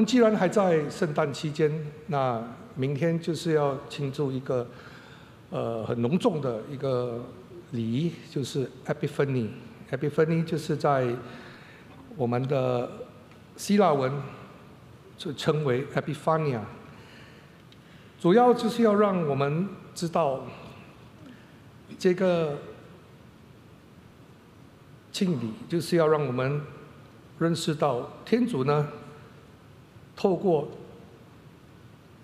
们既然还在圣诞期间，那明天就是要庆祝一个呃很隆重的一个礼仪，就是 Epiphany。Epiphany 就是在我们的希腊文就称为 Epiphania，主要就是要让我们知道这个庆礼，就是要让我们认识到天主呢。透过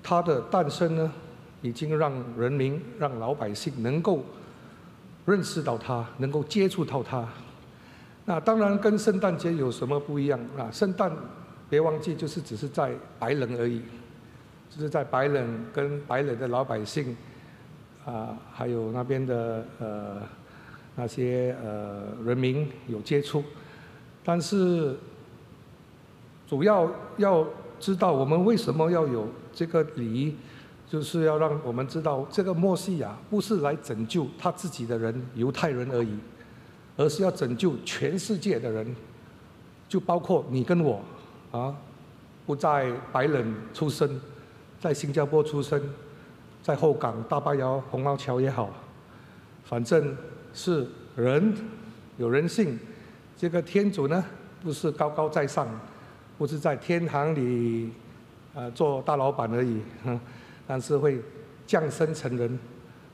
他的诞生呢，已经让人民、让老百姓能够认识到他，能够接触到他。那当然跟圣诞节有什么不一样啊？圣诞别忘记就是只是在白人而已，就是在白人跟白人的老百姓啊，还有那边的呃那些呃人民有接触，但是主要要。知道我们为什么要有这个礼仪，就是要让我们知道这个墨西亚不是来拯救他自己的人犹太人而已，而是要拯救全世界的人，就包括你跟我，啊，不在白人出生，在新加坡出生，在后港大巴窑红毛桥也好，反正是人有人性，这个天主呢不是高高在上。不是在天堂里，呃，做大老板而已，但是会降生成人，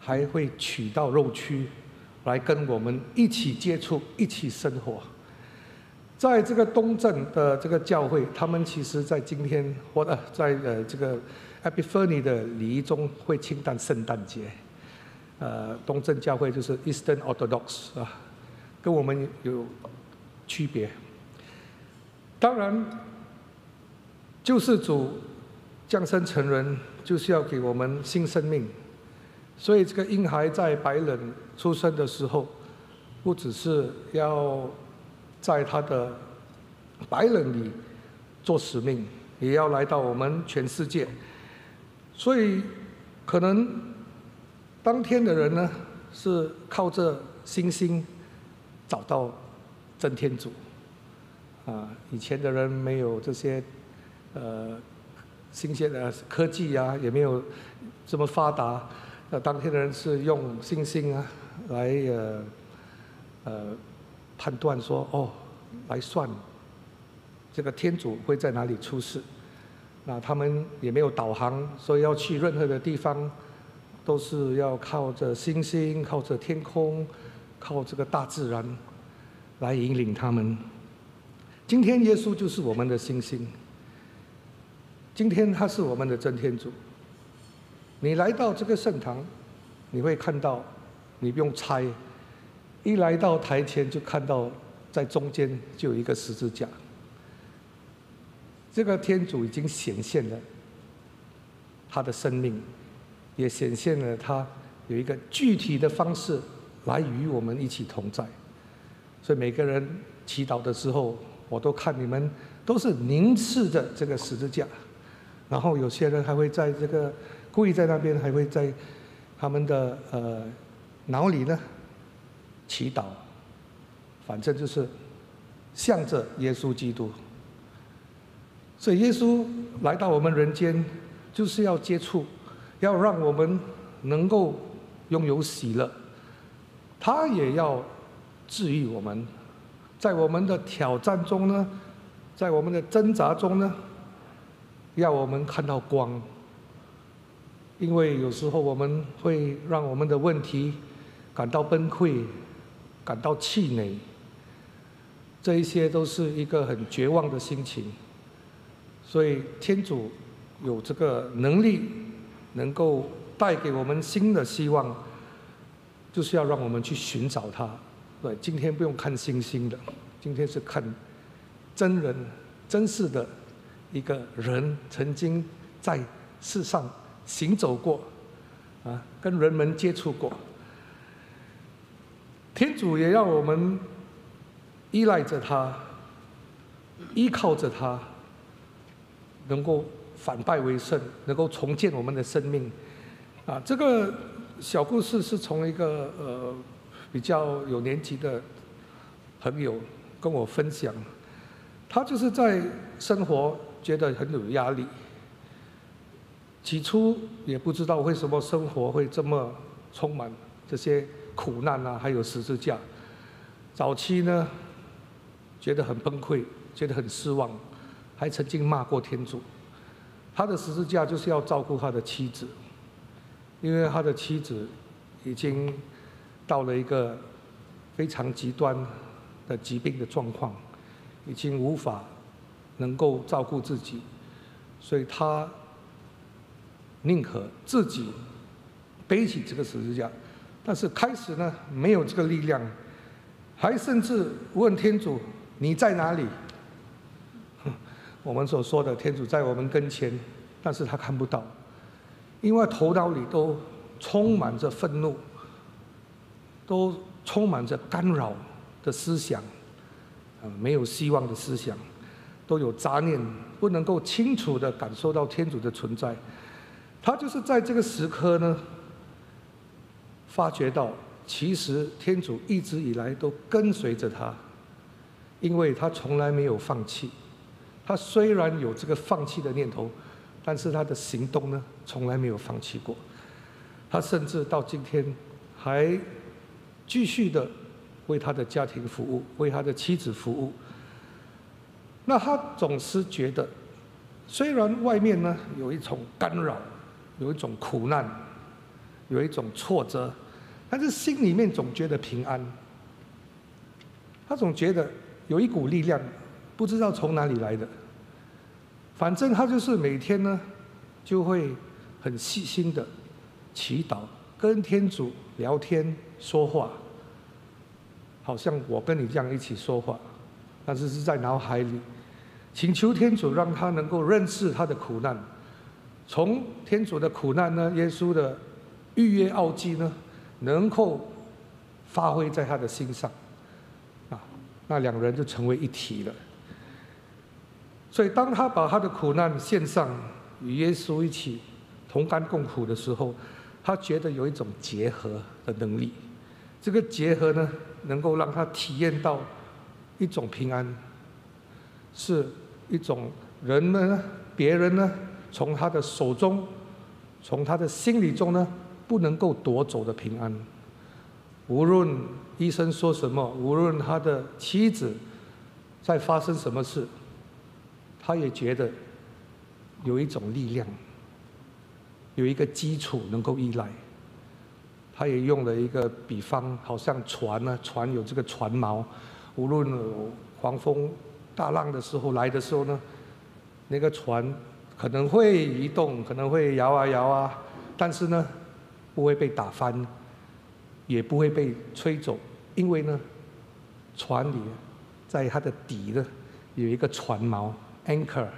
还会取到肉躯，来跟我们一起接触，一起生活。在这个东正的这个教会，他们其实在今天或者在呃这个 Epiphany 的礼仪中会庆诞圣诞节。呃，东正教会就是 Eastern Orthodox 啊，跟我们有区别。当然。救世主降生成人，就是要给我们新生命。所以这个婴孩在白人出生的时候，不只是要在他的白人里做使命，也要来到我们全世界。所以可能当天的人呢，是靠着星星找到真天主。啊，以前的人没有这些。呃，新鲜的科技啊，也没有这么发达。那当天的人是用星星啊来呃呃判断说哦，来算这个天主会在哪里出世。那他们也没有导航，所以要去任何的地方，都是要靠着星星、靠着天空、靠这个大自然来引领他们。今天耶稣就是我们的星星。今天他是我们的真天主。你来到这个圣堂，你会看到，你不用猜，一来到台前就看到，在中间就有一个十字架。这个天主已经显现了他的生命，也显现了他有一个具体的方式来与我们一起同在。所以每个人祈祷的时候，我都看你们都是凝视着这个十字架。然后有些人还会在这个故意在那边，还会在他们的呃脑里呢祈祷，反正就是向着耶稣基督。所以耶稣来到我们人间，就是要接触，要让我们能够拥有喜乐。他也要治愈我们，在我们的挑战中呢，在我们的挣扎中呢。要我们看到光，因为有时候我们会让我们的问题感到崩溃，感到气馁，这一些都是一个很绝望的心情。所以天主有这个能力，能够带给我们新的希望，就是要让我们去寻找他。对，今天不用看星星的，今天是看真人真实的。一个人曾经在世上行走过，啊，跟人们接触过。天主也让我们依赖着他，依靠着他，能够反败为胜，能够重建我们的生命。啊，这个小故事是从一个呃比较有年纪的朋友跟我分享，他就是在生活。觉得很有压力。起初也不知道为什么生活会这么充满这些苦难啊，还有十字架。早期呢，觉得很崩溃，觉得很失望，还曾经骂过天主。他的十字架就是要照顾他的妻子，因为他的妻子已经到了一个非常极端的疾病的状况，已经无法能够照顾自己，所以他宁可自己背起这个十字架。但是开始呢，没有这个力量，还甚至问天主：“你在哪里？” 我们所说的天主在我们跟前，但是他看不到，因为头脑里都充满着愤怒，都充满着干扰的思想，啊，没有希望的思想，都有杂念，不能够清楚的感受到天主的存在。他就是在这个时刻呢，发觉到其实天主一直以来都跟随着他，因为他从来没有放弃。他虽然有这个放弃的念头，但是他的行动呢，从来没有放弃过。他甚至到今天还继续的为他的家庭服务，为他的妻子服务。那他总是觉得，虽然外面呢有一种干扰，有一种苦难，有一种挫折，但是心里面总觉得平安。他总觉得有一股力量。不知道从哪里来的，反正他就是每天呢，就会很细心的祈祷，跟天主聊天说话，好像我跟你这样一起说话，但是是在脑海里，请求天主让他能够认识他的苦难，从天主的苦难呢，耶稣的预约奥迹呢，能够发挥在他的心上，啊，那两人就成为一体了。所以，当他把他的苦难献上，与耶稣一起同甘共苦的时候，他觉得有一种结合的能力。这个结合呢，能够让他体验到一种平安，是一种人们呢，别人呢，从他的手中，从他的心里中呢，不能够夺走的平安。无论医生说什么，无论他的妻子在发生什么事。他也觉得有一种力量，有一个基础能够依赖。他也用了一个比方，好像船呢，船有这个船锚，无论狂风大浪的时候来的时候呢，那个船可能会移动，可能会摇啊摇啊，但是呢，不会被打翻，也不会被吹走，因为呢，船里在它的底呢有一个船锚。Anchor,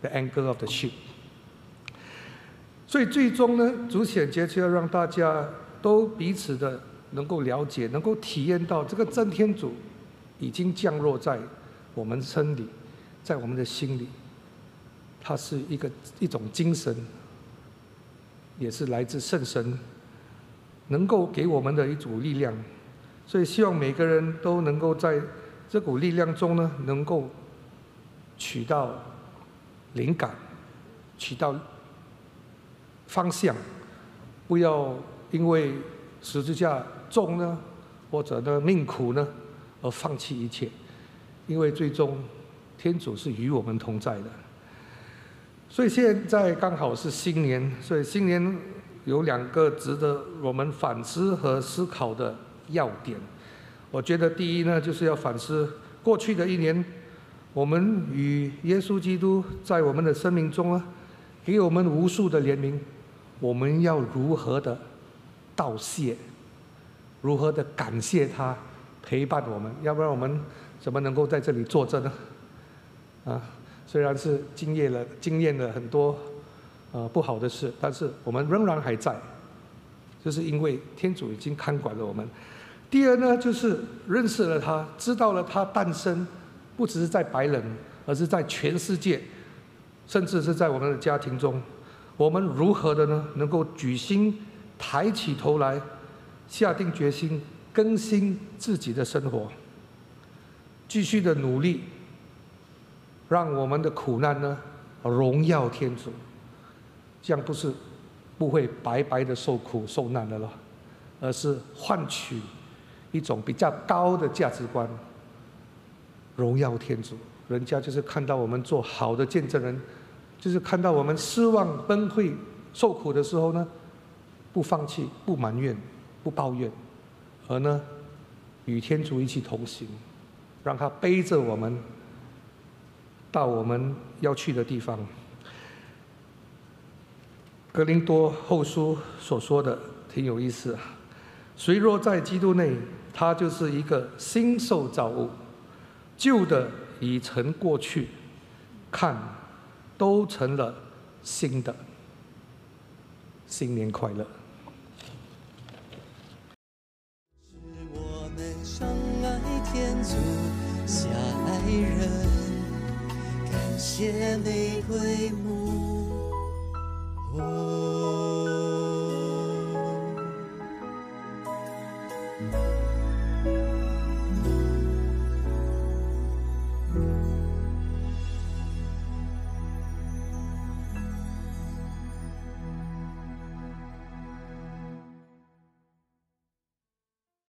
the anchor of the ship。所以最终呢，主显节就要让大家都彼此的能够了解，能够体验到这个真天主已经降落在我们身里，在我们的心里。它是一个一种精神，也是来自圣神，能够给我们的一组力量。所以希望每个人都能够在这股力量中呢，能够。取到灵感，取到方向，不要因为十字架重呢，或者呢命苦呢，而放弃一切。因为最终天主是与我们同在的。所以现在刚好是新年，所以新年有两个值得我们反思和思考的要点。我觉得第一呢，就是要反思过去的一年。我们与耶稣基督在我们的生命中啊，给我们无数的怜悯，我们要如何的道谢？如何的感谢他陪伴我们？要不然我们怎么能够在这里坐着呢？啊，虽然是经验了经验了很多呃不好的事，但是我们仍然还在，就是因为天主已经看管了我们。第二呢，就是认识了他，知道了他诞生。不只是在白人，而是在全世界，甚至是在我们的家庭中，我们如何的呢？能够举心抬起头来，下定决心更新自己的生活，继续的努力，让我们的苦难呢荣耀天主，这样不是不会白白的受苦受难的了，而是换取一种比较高的价值观，荣耀天主。人家就是看到我们做好的见证人，就是看到我们失望崩溃受苦的时候呢，不放弃，不埋怨，不抱怨，而呢与天主一起同行，让他背着我们。到我们要去的地方，《格林多后书》所说的挺有意思。谁若在基督内，他就是一个新受造物，旧的已成过去，看，都成了新的。新年快乐！是我们相爱天主，下爱人。谢玫瑰木。